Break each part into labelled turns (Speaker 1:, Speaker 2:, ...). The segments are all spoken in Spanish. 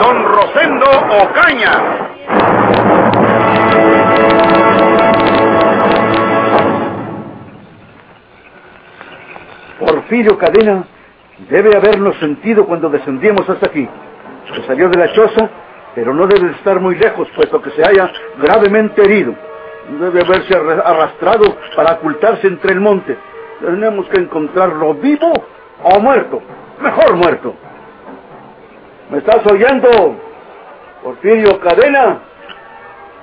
Speaker 1: Don Rosendo Ocaña.
Speaker 2: Porfirio Cadena debe habernos sentido cuando descendíamos hasta aquí. Se salió de la choza, pero no debe estar muy lejos, puesto que se haya gravemente herido. Debe haberse arrastrado para ocultarse entre el monte. Tenemos que encontrarlo vivo o muerto. Mejor muerto. ¿Me estás oyendo? Porfirio Cadena,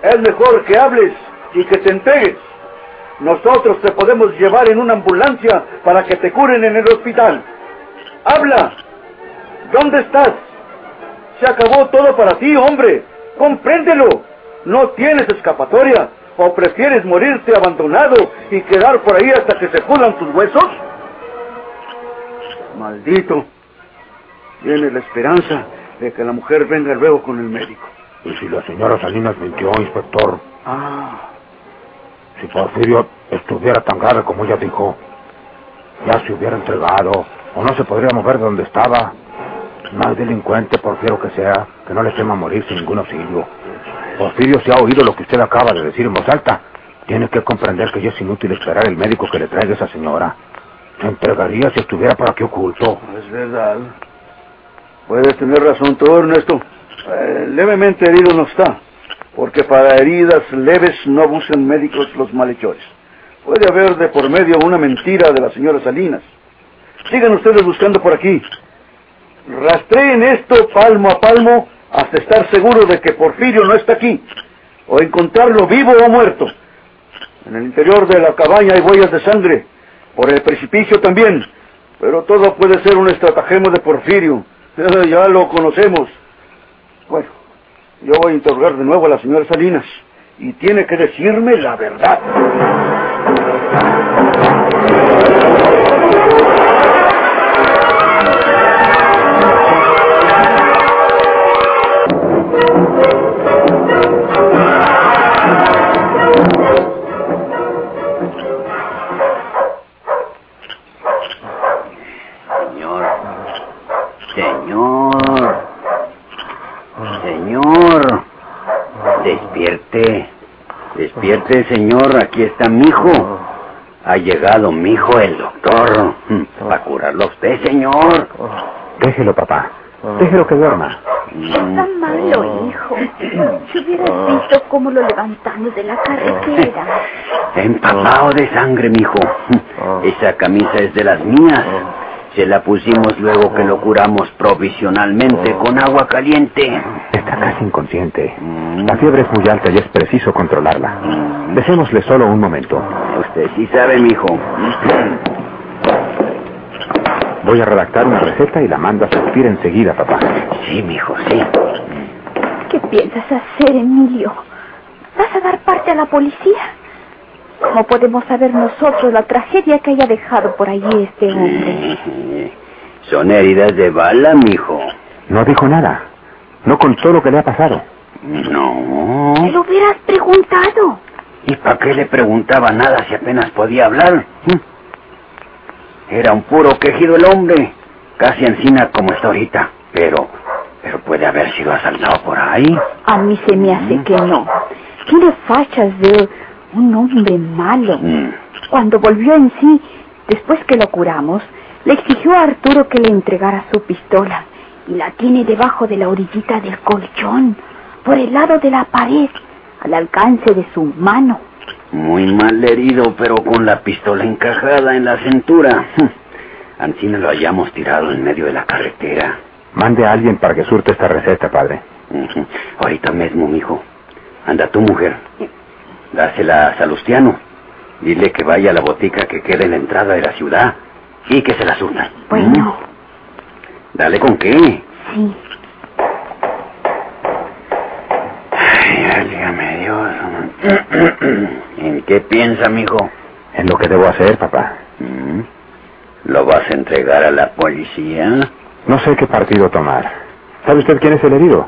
Speaker 2: es mejor que hables y que te entregues. Nosotros te podemos llevar en una ambulancia para que te curen en el hospital. Habla. ¿Dónde estás? Se acabó todo para ti, hombre. Compréndelo. No tienes escapatoria. ¿O prefieres morirte abandonado y quedar por ahí hasta que se pudran tus huesos? Maldito. Tiene la esperanza de que la mujer venga luego con el médico.
Speaker 3: ¿Y si la señora Salinas mintió, inspector?
Speaker 2: Ah,
Speaker 3: Si Porfirio estuviera tan grave como ella dijo, ya se hubiera entregado, o no se podría mover de donde estaba. No hay delincuente, Porfirio que sea, que no le tema morir sin ningún auxilio. Porfirio, si ha oído lo que usted acaba de decir en voz alta, tiene que comprender que ya es inútil esperar el médico que le traiga esa señora. Se entregaría si estuviera por aquí oculto.
Speaker 2: es verdad. Puedes tener razón tú, Ernesto. Eh, levemente herido no está, porque para heridas leves no abusan médicos los malhechores. Puede haber de por medio una mentira de la señora Salinas. Sigan ustedes buscando por aquí. Rastreen esto palmo a palmo hasta estar seguro de que Porfirio no está aquí, o encontrarlo vivo o muerto. En el interior de la cabaña hay huellas de sangre, por el precipicio también, pero todo puede ser un estratagema de Porfirio. Ya lo conocemos. Bueno, yo voy a interrogar de nuevo a la señora Salinas, y tiene que decirme la verdad.
Speaker 4: Despierte, señor. Aquí está mi hijo. Ha llegado mi hijo, el doctor. Va a curarlo a usted, señor.
Speaker 3: Déjelo, papá. Déjelo que duerma.
Speaker 5: Está malo, hijo. Si hubieras visto cómo lo levantamos de la carretera.
Speaker 4: Empapado de sangre, mijo. Esa camisa es de las mías. Se la pusimos luego que lo curamos provisionalmente con agua caliente.
Speaker 3: Está casi inconsciente. La fiebre es muy alta y es preciso controlarla. Dejémosle solo un momento.
Speaker 4: Usted sí sabe, mijo.
Speaker 3: Voy a redactar una receta y la mando a surtir enseguida, papá.
Speaker 4: Sí, mijo, sí.
Speaker 5: ¿Qué piensas hacer, Emilio? ¿Vas a dar parte a la policía? ¿Cómo podemos saber nosotros la tragedia que haya dejado por allí este hombre?
Speaker 4: Son heridas de bala, mijo.
Speaker 3: No dijo nada. No contó lo que le ha pasado.
Speaker 4: No.
Speaker 5: Te lo hubieras preguntado.
Speaker 4: ¿Y para qué le preguntaba nada si apenas podía hablar? ¿Mm? Era un puro quejido el hombre, casi encina como está ahorita. Pero, pero puede haber sido asaltado por ahí.
Speaker 5: A mí se me hace que no. Tiene fachas de un hombre malo.
Speaker 4: Mm.
Speaker 5: Cuando volvió en sí, después que lo curamos, le exigió a Arturo que le entregara su pistola y la tiene debajo de la orillita del colchón, por el lado de la pared, al alcance de su mano.
Speaker 4: Muy mal herido, pero con la pistola encajada en la cintura. Ancina lo hayamos tirado en medio de la carretera.
Speaker 3: Mande a alguien para que surte esta receta, padre.
Speaker 4: Ahorita mismo, mijo. Anda tu mujer. Dásela a Salustiano. Dile que vaya a la botica que queda en la entrada de la ciudad y que se la surta.
Speaker 5: Bueno,
Speaker 4: Dale con qué.
Speaker 5: sí.
Speaker 4: ¿En qué piensa, mijo?
Speaker 3: En lo que debo hacer, papá.
Speaker 4: Mm. ¿Lo vas a entregar a la policía?
Speaker 3: No sé qué partido tomar. ¿Sabe usted quién es el herido?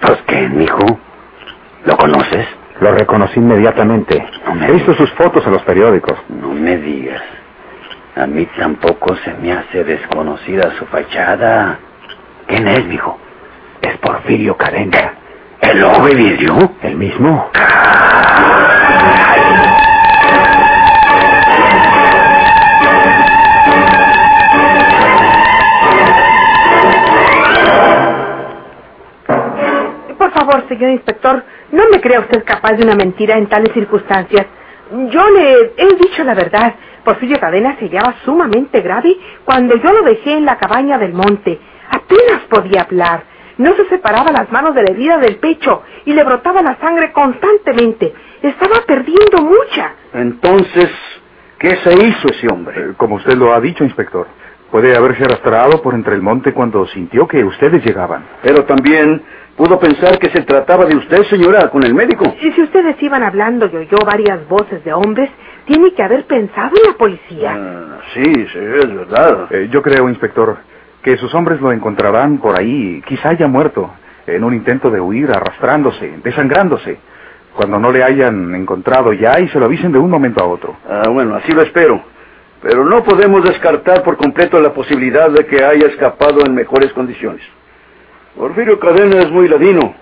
Speaker 4: Pues qué, mijo. ¿Lo conoces?
Speaker 3: Lo reconocí inmediatamente.
Speaker 4: No me
Speaker 3: He visto sus fotos en los periódicos.
Speaker 4: No me digas. A mí tampoco se me hace desconocida su fachada. ¿Quién es, mijo?
Speaker 3: Es Porfirio Cadena.
Speaker 4: ¿El hombre vidrio?
Speaker 3: ¿El mismo?
Speaker 6: Por favor, señor inspector, no me crea usted capaz de una mentira en tales circunstancias. Yo le he dicho la verdad. Porfirio Cadena se hallaba sumamente grave cuando yo lo dejé en la cabaña del monte. Apenas podía hablar. No se separaba las manos de la herida del pecho y le brotaba la sangre constantemente. Estaba perdiendo mucha.
Speaker 2: Entonces, ¿qué se hizo ese hombre?
Speaker 7: Eh, Como usted lo ha dicho, inspector, puede haberse arrastrado por entre el monte cuando sintió que ustedes llegaban.
Speaker 2: Pero también pudo pensar que se trataba de usted, señora, con el médico.
Speaker 6: Y si ustedes iban hablando y oyó varias voces de hombres, tiene que haber pensado en la policía.
Speaker 2: Ah, sí, sí, es verdad.
Speaker 7: Eh, yo creo, inspector, que sus hombres lo encontrarán por ahí, quizá haya muerto, en un intento de huir, arrastrándose, desangrándose, cuando no le hayan encontrado ya y se lo avisen de un momento a otro.
Speaker 2: Ah, bueno, así lo espero. Pero no podemos descartar por completo la posibilidad de que haya escapado en mejores condiciones. Porfirio Cadena es muy ladino.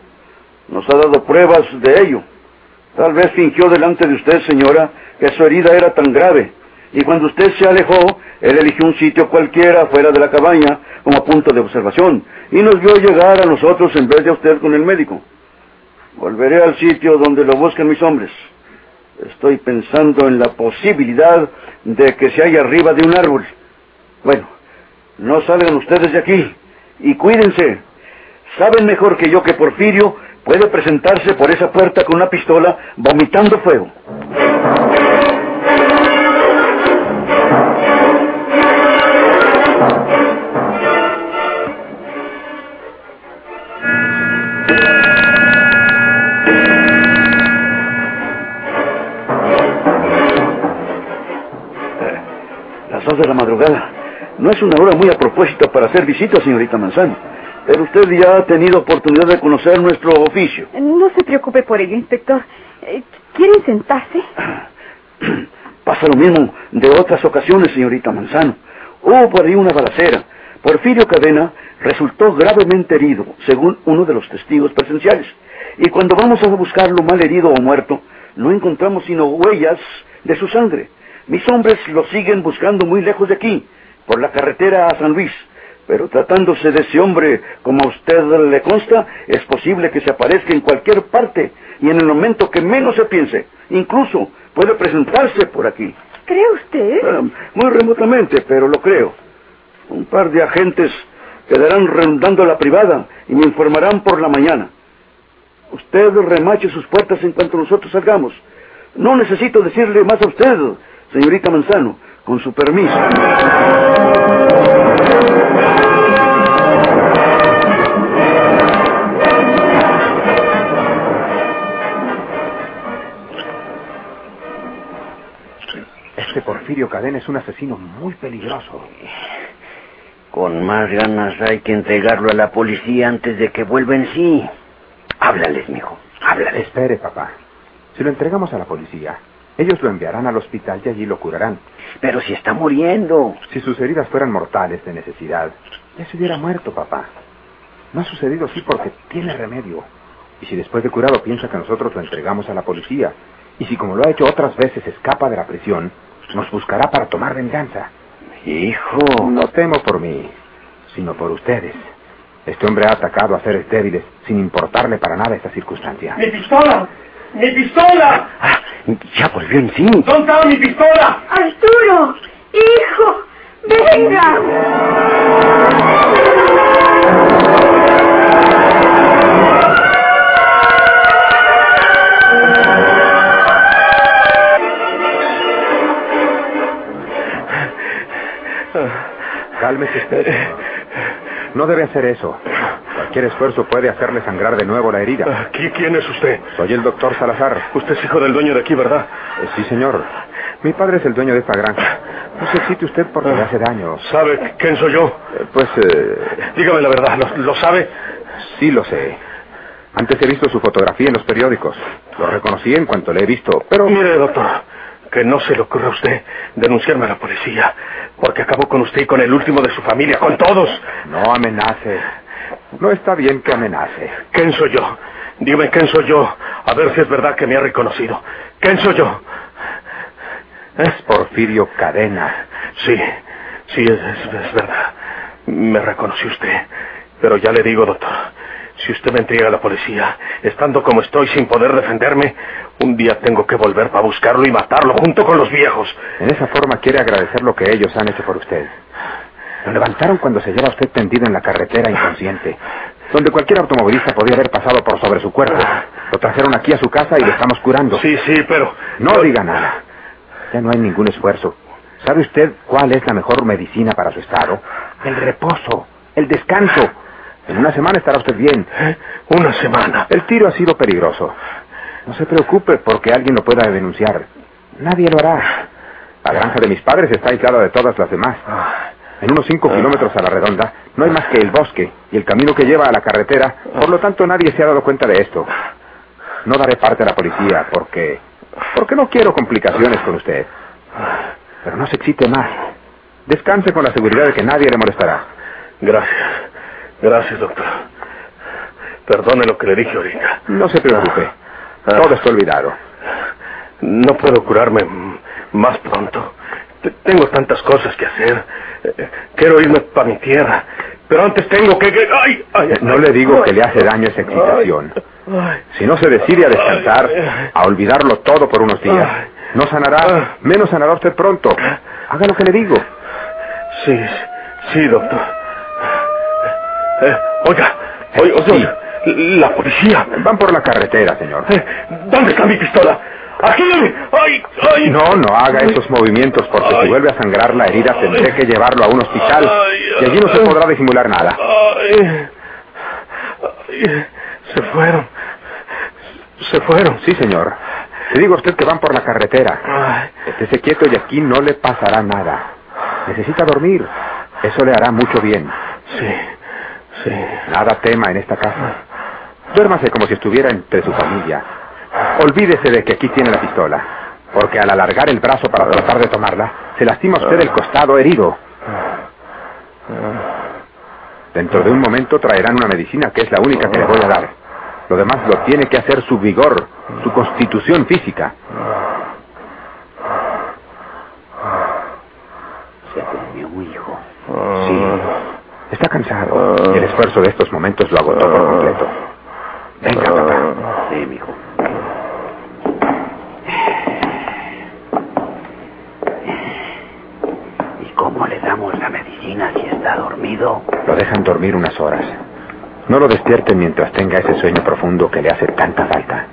Speaker 2: Nos ha dado pruebas de ello. Tal vez fingió delante de usted, señora, que su herida era tan grave. Y cuando usted se alejó, él eligió un sitio cualquiera fuera de la cabaña como punto de observación y nos vio llegar a nosotros en vez de a usted con el médico. Volveré al sitio donde lo busquen mis hombres. Estoy pensando en la posibilidad de que se haya arriba de un árbol. Bueno, no salgan ustedes de aquí y cuídense. Saben mejor que yo que Porfirio puede presentarse por esa puerta con una pistola vomitando fuego. Las dos de la madrugada. No es una hora muy a propósito para hacer visitas, señorita Manzano. Pero usted ya ha tenido oportunidad de conocer nuestro oficio.
Speaker 5: No se preocupe por ello, inspector. Eh, ¿Quieren sentarse?
Speaker 2: Pasa lo mismo de otras ocasiones, señorita Manzano. Hubo por ahí una balacera. Porfirio Cadena resultó gravemente herido, según uno de los testigos presenciales. Y cuando vamos a buscarlo mal herido o muerto, no encontramos sino huellas de su sangre. Mis hombres lo siguen buscando muy lejos de aquí, por la carretera a San Luis. Pero tratándose de ese hombre, como a usted le consta, es posible que se aparezca en cualquier parte y en el momento que menos se piense. Incluso puede presentarse por aquí.
Speaker 5: ¿Cree usted?
Speaker 2: Ah, muy remotamente, pero lo creo. Un par de agentes quedarán rondando la privada y me informarán por la mañana. Usted remache sus puertas en cuanto nosotros salgamos. No necesito decirle más a usted, señorita Manzano, con su permiso.
Speaker 3: Porfirio Cadena es un asesino muy peligroso.
Speaker 4: Con más ganas hay que entregarlo a la policía antes de que vuelva en sí. Háblales, mijo. Háblales.
Speaker 3: Espere, papá. Si lo entregamos a la policía, ellos lo enviarán al hospital y allí lo curarán.
Speaker 4: Pero si está muriendo.
Speaker 3: Si sus heridas fueran mortales de necesidad, ya se hubiera muerto, papá. No ha sucedido así porque tiene remedio. Y si después de curado piensa que nosotros lo entregamos a la policía, y si como lo ha hecho otras veces escapa de la prisión, nos buscará para tomar venganza.
Speaker 4: Hijo.
Speaker 3: No temo por mí, sino por ustedes. Este hombre ha atacado a seres débiles sin importarle para nada esta circunstancia.
Speaker 1: ¡Mi pistola! ¡Mi pistola!
Speaker 4: Ah, ya volvió en sí.
Speaker 1: ¿Dónde está mi pistola?
Speaker 5: Arturo, hijo, venga.
Speaker 3: Cálmese usted. No debe hacer eso. Cualquier esfuerzo puede hacerle sangrar de nuevo la herida.
Speaker 8: Ah, ¿qui- ¿Quién es usted?
Speaker 3: Soy el doctor Salazar.
Speaker 8: Usted es hijo del dueño de aquí, ¿verdad?
Speaker 3: Eh, sí, señor. Mi padre es el dueño de esta granja. No se excite usted porque le hace daño.
Speaker 8: ¿Sabe quién soy yo?
Speaker 3: Eh, Pues, eh,
Speaker 8: Dígame la verdad, ¿lo, lo sabe?
Speaker 3: sí lo sé. Antes he visto su fotografía en los periódicos. Lo reconocí en cuanto le he visto, pero...
Speaker 8: Mire, doctor, que no se le ocurra a usted denunciarme a la policía, porque acabó con usted y con el último de su familia, con todos.
Speaker 3: No amenace. No está bien que amenace.
Speaker 8: ¿Quién soy yo? Dígame quién soy yo, a ver si es verdad que me ha reconocido. ¿Quién soy yo? ¿Eh?
Speaker 3: Porfirio Cadena.
Speaker 8: Sí, sí, es, es- es verdad. Me reconoció usted. Pero ya le digo, doctor, si usted me entrega a la policía, estando como estoy sin poder defenderme, un día tengo que volver para buscarlo y matarlo junto con los viejos.
Speaker 3: En esa forma quiere agradecer lo que ellos han hecho por usted. Lo levantaron cuando se lleva usted tendido en la carretera inconsciente, donde cualquier automovilista podía haber pasado por sobre su cuerpo. Lo trajeron aquí a su casa y lo estamos curando.
Speaker 8: Sí, sí, pero...
Speaker 3: No diga nada. Ya no hay ningún esfuerzo. ¿Sabe usted cuál es la mejor medicina para su estado? El reposo, el descanso. En una semana estará usted bien.
Speaker 8: ¿Eh? Una semana.
Speaker 3: El tiro ha sido peligroso. No se preocupe porque alguien lo pueda denunciar. Nadie lo hará. La granja de mis padres está aislada de todas las demás. En unos cinco kilómetros a la redonda no hay más que el bosque y el camino que lleva a la carretera. Por lo tanto, nadie se ha dado cuenta de esto. No daré parte a la policía porque... porque no quiero complicaciones con usted. Pero no se excite más. Descanse con la seguridad de que nadie le molestará.
Speaker 8: Gracias. Gracias, doctor. Perdone lo que le dije ahorita.
Speaker 3: No se preocupe. Todo está olvidado.
Speaker 8: No puedo curarme más pronto. Tengo tantas cosas que hacer. Eh, Quiero irme para mi tierra. Pero antes tengo que... ¡Ay! ay,
Speaker 3: No le digo que le hace daño esa excitación. Si no se decide a descansar, a olvidarlo todo por unos días, no sanará, menos sanará usted pronto. Haga lo que le digo.
Speaker 8: Sí, sí, doctor. Eh, oiga, oiga, oiga, la policía.
Speaker 3: Van por la carretera, señor.
Speaker 8: Eh, ¿Dónde está mi pistola? ¡Aquí! ¡Ay! ¡Ay!
Speaker 3: No, no haga esos movimientos porque si vuelve a sangrar la herida tendré que llevarlo a un hospital y allí no se podrá disimular nada.
Speaker 8: Se fueron. Se fueron.
Speaker 3: Sí, señor. Le digo a usted que van por la carretera. Estése quieto y aquí no le pasará nada. Necesita dormir. Eso le hará mucho bien.
Speaker 8: sí,
Speaker 3: Nada tema en esta casa. Duérmase como si estuviera entre su familia. Olvídese de que aquí tiene la pistola, porque al alargar el brazo para tratar de tomarla, se lastima usted el costado herido. Dentro de un momento traerán una medicina que es la única que le voy a dar. Lo demás lo tiene que hacer su vigor, su constitución física.
Speaker 4: Se durmió mi hijo.
Speaker 3: Sí. Está cansado y el esfuerzo de estos momentos lo agotó por completo. Venga, papá.
Speaker 4: Sí, mi hijo. ¿Y cómo le damos la medicina si está dormido?
Speaker 3: Lo dejan dormir unas horas. No lo despierten mientras tenga ese sueño profundo que le hace tanta falta.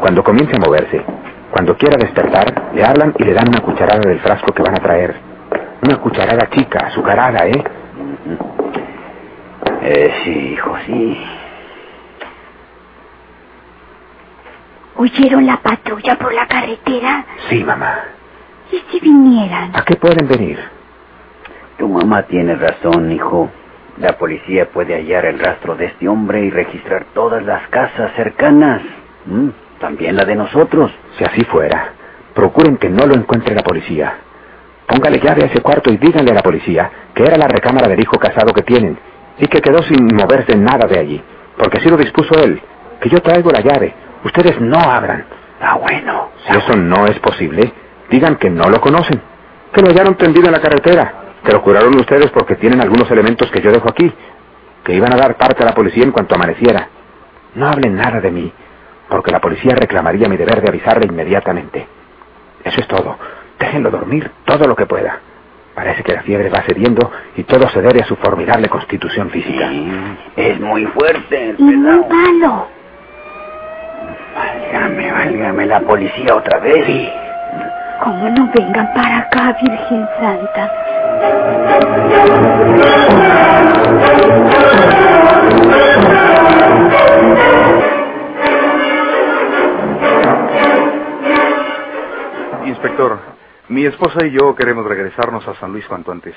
Speaker 3: Cuando comience a moverse, cuando quiera despertar, le hablan y le dan una cucharada del frasco que van a traer. Una cucharada chica, azucarada, ¿eh?
Speaker 4: Eh, sí, hijo, sí.
Speaker 5: ¿Oyeron la patrulla por la carretera?
Speaker 3: Sí, mamá.
Speaker 5: ¿Y si vinieran?
Speaker 3: ¿A qué pueden venir?
Speaker 4: Tu mamá tiene razón, hijo. La policía puede hallar el rastro de este hombre y registrar todas las casas cercanas. ¿Mm? También la de nosotros.
Speaker 3: Si así fuera, procuren que no lo encuentre la policía. Póngale llave a ese cuarto y díganle a la policía que era la recámara del hijo casado que tienen y que quedó sin moverse nada de allí, porque así lo dispuso él. Que yo traigo la llave. Ustedes no abran.
Speaker 4: Ah, bueno.
Speaker 3: Si eso no es posible, digan que no lo conocen, que lo hallaron tendido en la carretera, que lo curaron ustedes porque tienen algunos elementos que yo dejo aquí, que iban a dar parte a la policía en cuanto amaneciera. No hablen nada de mí, porque la policía reclamaría mi deber de avisarle inmediatamente. Eso es todo. Déjenlo dormir todo lo que pueda. Parece que la fiebre va cediendo y todo se debe a su formidable constitución física.
Speaker 4: Es muy fuerte el
Speaker 5: y muy malo.
Speaker 4: Válgame, válgame la policía otra vez. Sí.
Speaker 5: Como no vengan para acá, Virgen Santa.
Speaker 7: Inspector, mi esposa y yo queremos regresarnos a San Luis cuanto antes.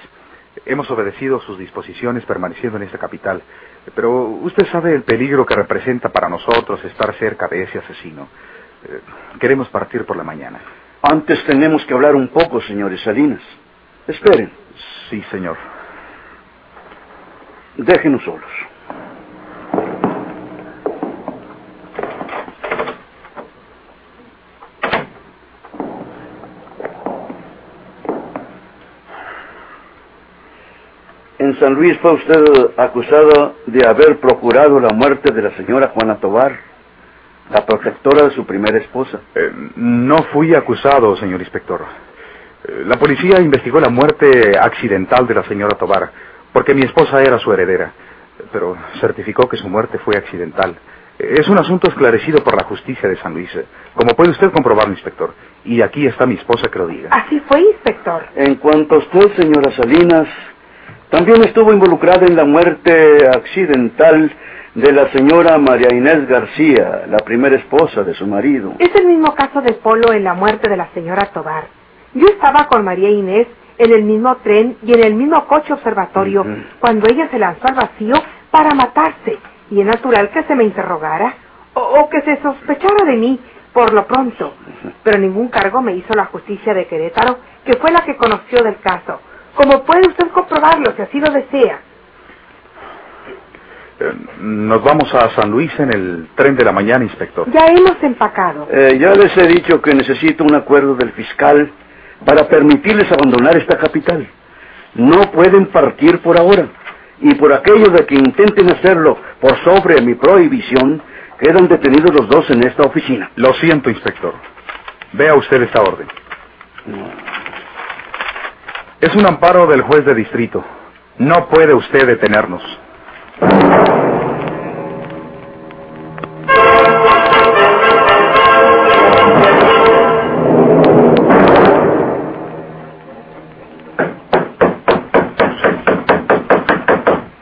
Speaker 7: Hemos obedecido sus disposiciones permaneciendo en esta capital, pero usted sabe el peligro que representa para nosotros estar cerca de ese asesino. Eh, queremos partir por la mañana.
Speaker 2: Antes tenemos que hablar un poco, señores Salinas. Esperen.
Speaker 7: Sí, señor.
Speaker 2: Déjenos solos. En San Luis fue usted acusado de haber procurado la muerte de la señora Juana Tobar, la protectora de su primera esposa.
Speaker 7: Eh, no fui acusado, señor inspector. Eh, la policía investigó la muerte accidental de la señora Tobar, porque mi esposa era su heredera, pero certificó que su muerte fue accidental. Eh, Es un asunto esclarecido por la justicia de San Luis, como puede usted comprobar, inspector. Y aquí está mi esposa que lo diga.
Speaker 6: Así fue, inspector.
Speaker 2: En cuanto a usted, señora Salinas, también estuvo involucrada en la muerte accidental de la señora María Inés García, la primera esposa de su marido.
Speaker 6: Es el mismo caso de Polo en la muerte de la señora Tobar. Yo estaba con María Inés en el mismo tren y en el mismo coche observatorio cuando ella se lanzó al vacío para matarse. Y es natural que se me interrogara o, o que se sospechara de mí por lo pronto. Pero ningún cargo me hizo la justicia de Querétaro, que fue la que conoció del caso. Como puede usted comprobarlo, si así lo desea.
Speaker 7: Eh, Nos vamos a San Luis en el tren de la mañana, inspector.
Speaker 6: Ya hemos empacado.
Speaker 2: Eh, ya les he dicho que necesito un acuerdo del fiscal para permitirles abandonar esta capital. No pueden partir por ahora. Y por aquello de que intenten hacerlo por sobre mi prohibición, quedan detenidos los dos en esta oficina.
Speaker 7: Lo siento, inspector. Vea usted esta orden. Es un amparo del juez de distrito. No puede usted detenernos.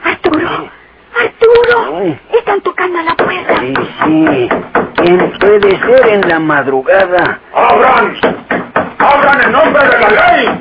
Speaker 5: Arturo, Arturo, están tocando a la puerta.
Speaker 4: Sí, sí. ¿Quién puede ser en la madrugada?
Speaker 1: ¡Abran! ¡Abran en nombre de la ley!